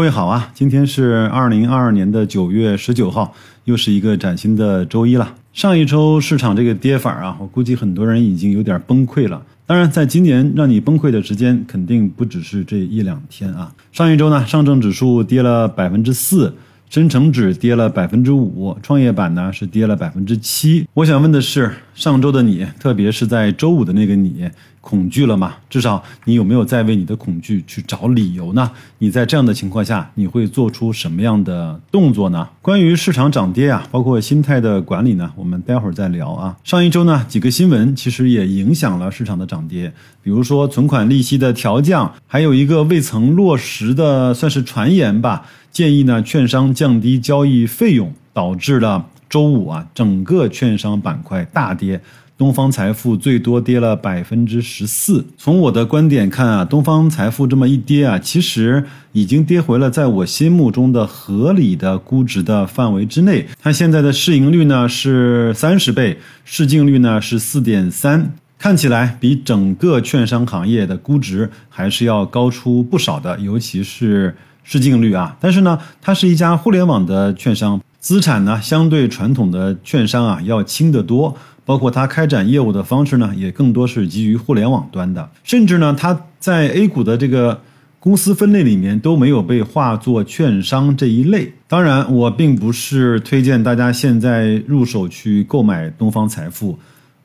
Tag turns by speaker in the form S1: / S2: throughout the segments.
S1: 各位好啊，今天是二零二二年的九月十九号，又是一个崭新的周一了。上一周市场这个跌法啊，我估计很多人已经有点崩溃了。当然，在今年让你崩溃的时间肯定不只是这一两天啊。上一周呢，上证指数跌了百分之四。深成指跌了百分之五，创业板呢是跌了百分之七。我想问的是，上周的你，特别是在周五的那个你，恐惧了吗？至少你有没有在为你的恐惧去找理由呢？你在这样的情况下，你会做出什么样的动作呢？关于市场涨跌啊，包括心态的管理呢，我们待会儿再聊啊。上一周呢，几个新闻其实也影响了市场的涨跌，比如说存款利息的调降，还有一个未曾落实的，算是传言吧。建议呢，券商降低交易费用，导致了周五啊，整个券商板块大跌。东方财富最多跌了百分之十四。从我的观点看啊，东方财富这么一跌啊，其实已经跌回了在我心目中的合理的估值的范围之内。它现在的市盈率呢是三十倍，市净率呢是四点三，看起来比整个券商行业的估值还是要高出不少的，尤其是。市净率啊，但是呢，它是一家互联网的券商，资产呢相对传统的券商啊要轻得多，包括它开展业务的方式呢也更多是基于互联网端的，甚至呢它在 A 股的这个公司分类里面都没有被划作券商这一类。当然，我并不是推荐大家现在入手去购买东方财富。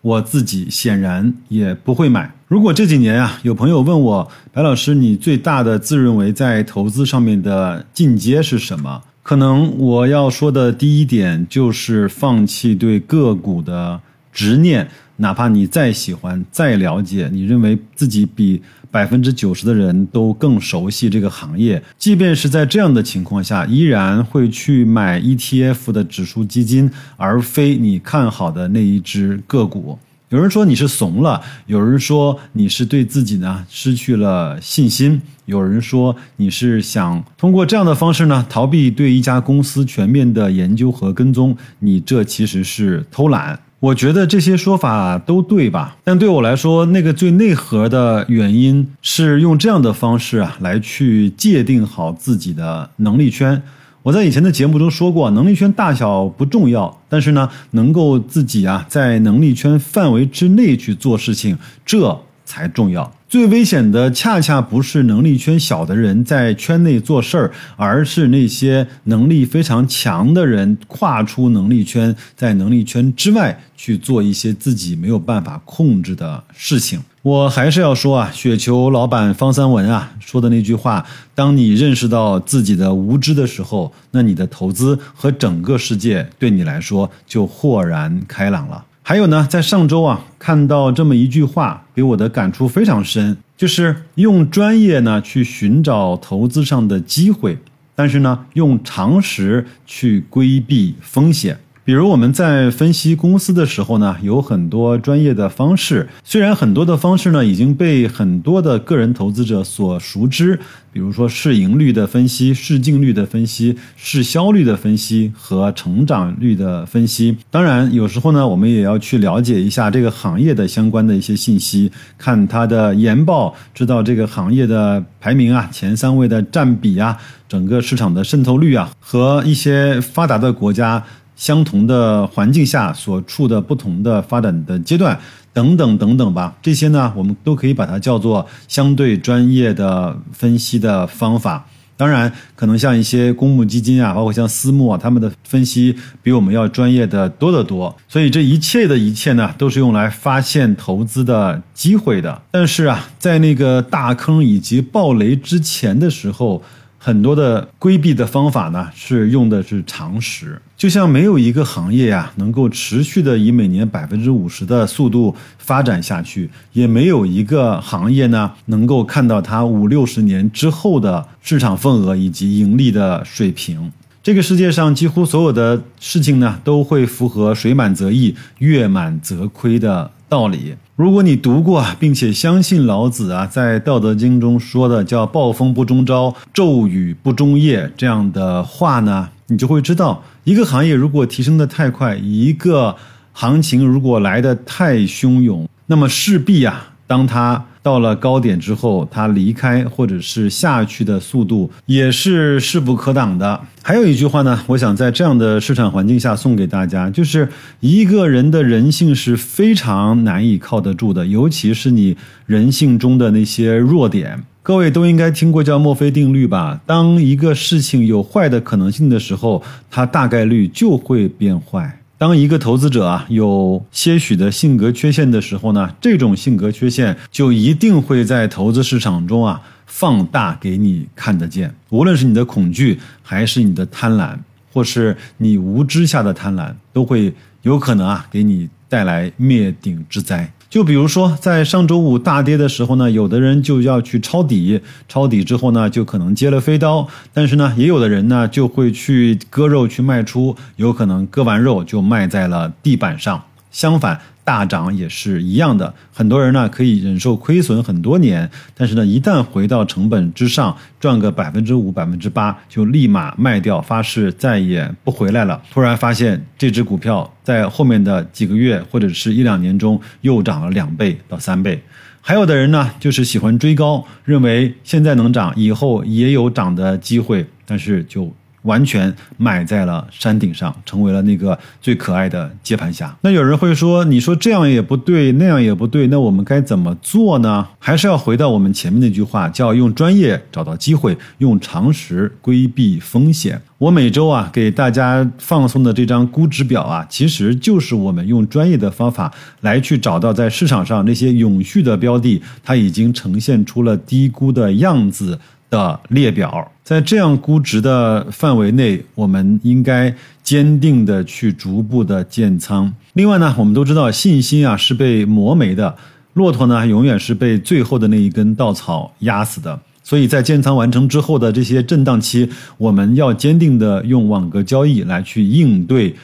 S1: 我自己显然也不会买。如果这几年啊，有朋友问我，白老师，你最大的自认为在投资上面的进阶是什么？可能我要说的第一点就是放弃对个股的执念。哪怕你再喜欢、再了解，你认为自己比百分之九十的人都更熟悉这个行业，即便是在这样的情况下，依然会去买 ETF 的指数基金，而非你看好的那一只个股。有人说你是怂了，有人说你是对自己呢失去了信心，有人说你是想通过这样的方式呢逃避对一家公司全面的研究和跟踪，你这其实是偷懒。我觉得这些说法都对吧？但对我来说，那个最内核的原因是用这样的方式啊，来去界定好自己的能力圈。我在以前的节目中说过，能力圈大小不重要，但是呢，能够自己啊在能力圈范围之内去做事情，这才重要。最危险的恰恰不是能力圈小的人在圈内做事儿，而是那些能力非常强的人跨出能力圈，在能力圈之外去做一些自己没有办法控制的事情。我还是要说啊，雪球老板方三文啊说的那句话：当你认识到自己的无知的时候，那你的投资和整个世界对你来说就豁然开朗了。还有呢，在上周啊，看到这么一句话，给我的感触非常深，就是用专业呢去寻找投资上的机会，但是呢，用常识去规避风险。比如我们在分析公司的时候呢，有很多专业的方式。虽然很多的方式呢已经被很多的个人投资者所熟知，比如说市盈率的分析、市净率的分析、市销率的分析和成长率的分析。当然，有时候呢，我们也要去了解一下这个行业的相关的一些信息，看它的研报，知道这个行业的排名啊、前三位的占比啊、整个市场的渗透率啊，和一些发达的国家。相同的环境下所处的不同的发展的阶段等等等等吧，这些呢，我们都可以把它叫做相对专业的分析的方法。当然，可能像一些公募基金啊，包括像私募啊，他们的分析比我们要专业的多得多。所以这一切的一切呢，都是用来发现投资的机会的。但是啊，在那个大坑以及暴雷之前的时候。很多的规避的方法呢，是用的是常识，就像没有一个行业呀能够持续的以每年百分之五十的速度发展下去，也没有一个行业呢能够看到它五六十年之后的市场份额以及盈利的水平。这个世界上几乎所有的事情呢，都会符合水满则溢，月满则亏的。道理，如果你读过并且相信老子啊，在《道德经》中说的叫“暴风不终朝，骤雨不终夜”这样的话呢，你就会知道，一个行业如果提升的太快，一个行情如果来的太汹涌，那么势必啊，当它到了高点之后，它离开或者是下去的速度也是势不可挡的。还有一句话呢，我想在这样的市场环境下送给大家，就是一个人的人性是非常难以靠得住的，尤其是你人性中的那些弱点。各位都应该听过叫墨菲定律吧？当一个事情有坏的可能性的时候，它大概率就会变坏。当一个投资者啊有些许的性格缺陷的时候呢，这种性格缺陷就一定会在投资市场中啊放大给你看得见。无论是你的恐惧，还是你的贪婪，或是你无知下的贪婪，都会有可能啊给你带来灭顶之灾。就比如说，在上周五大跌的时候呢，有的人就要去抄底，抄底之后呢，就可能接了飞刀；但是呢，也有的人呢，就会去割肉去卖出，有可能割完肉就卖在了地板上。相反。大涨也是一样的，很多人呢可以忍受亏损很多年，但是呢，一旦回到成本之上，赚个百分之五、百分之八，就立马卖掉，发誓再也不回来了。突然发现这只股票在后面的几个月或者是一两年中又涨了两倍到三倍。还有的人呢，就是喜欢追高，认为现在能涨，以后也有涨的机会，但是就。完全买在了山顶上，成为了那个最可爱的接盘侠。那有人会说：“你说这样也不对，那样也不对，那我们该怎么做呢？”还是要回到我们前面那句话，叫用专业找到机会，用常识规避风险。我每周啊给大家放送的这张估值表啊，其实就是我们用专业的方法来去找到在市场上那些永续的标的，它已经呈现出了低估的样子。的列表，在这样估值的范围内，我们应该坚定的去逐步的建仓。另外呢，我们都知道信心啊是被磨没的，骆驼呢永远是被最后的那一根稻草压死的。所以在建仓完成之后的这些震荡期，我们要坚定的用网格交易来去应对。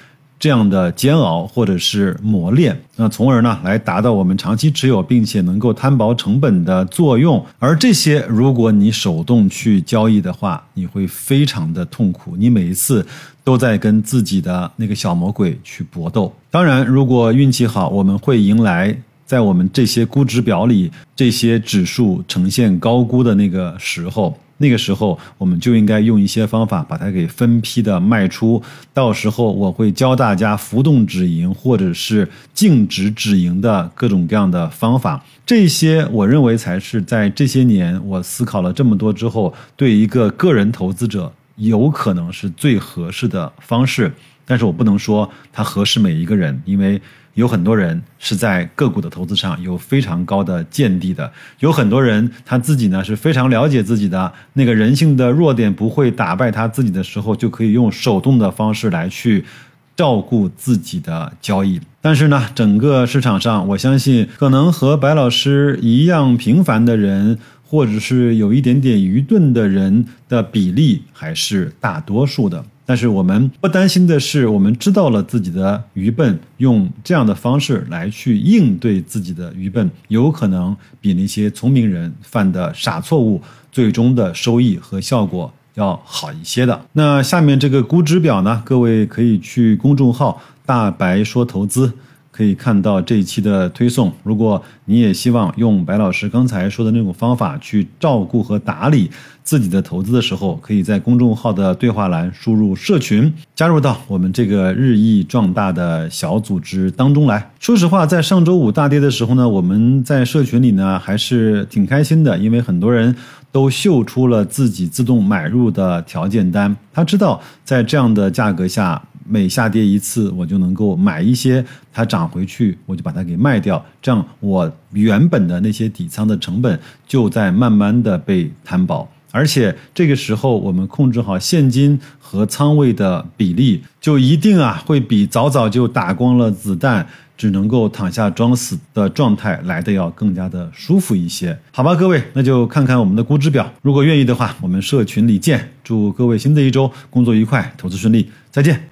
S1: 这样的煎熬或者是磨练，那从而呢来达到我们长期持有并且能够摊薄成本的作用。而这些，如果你手动去交易的话，你会非常的痛苦。你每一次都在跟自己的那个小魔鬼去搏斗。当然，如果运气好，我们会迎来在我们这些估值表里这些指数呈现高估的那个时候。那个时候，我们就应该用一些方法把它给分批的卖出。到时候我会教大家浮动止盈或者是净值止盈的各种各样的方法。这些我认为才是在这些年我思考了这么多之后，对一个个人投资者有可能是最合适的方式。但是我不能说它合适每一个人，因为。有很多人是在个股的投资上有非常高的见地的，有很多人他自己呢是非常了解自己的那个人性的弱点不会打败他自己的时候，就可以用手动的方式来去照顾自己的交易。但是呢，整个市场上，我相信可能和白老师一样平凡的人，或者是有一点点愚钝的人的比例还是大多数的。但是我们不担心的是，我们知道了自己的愚笨，用这样的方式来去应对自己的愚笨，有可能比那些聪明人犯的傻错误，最终的收益和效果要好一些的。那下面这个估值表呢，各位可以去公众号“大白说投资”。可以看到这一期的推送。如果你也希望用白老师刚才说的那种方法去照顾和打理自己的投资的时候，可以在公众号的对话栏输入“社群”，加入到我们这个日益壮大的小组织当中来。说实话，在上周五大跌的时候呢，我们在社群里呢还是挺开心的，因为很多人都秀出了自己自动买入的条件单。他知道在这样的价格下。每下跌一次，我就能够买一些，它涨回去，我就把它给卖掉，这样我原本的那些底仓的成本就在慢慢的被摊薄，而且这个时候我们控制好现金和仓位的比例，就一定啊会比早早就打光了子弹，只能够躺下装死的状态来的要更加的舒服一些，好吧，各位，那就看看我们的估值表，如果愿意的话，我们社群里见，祝各位新的一周工作愉快，投资顺利，再见。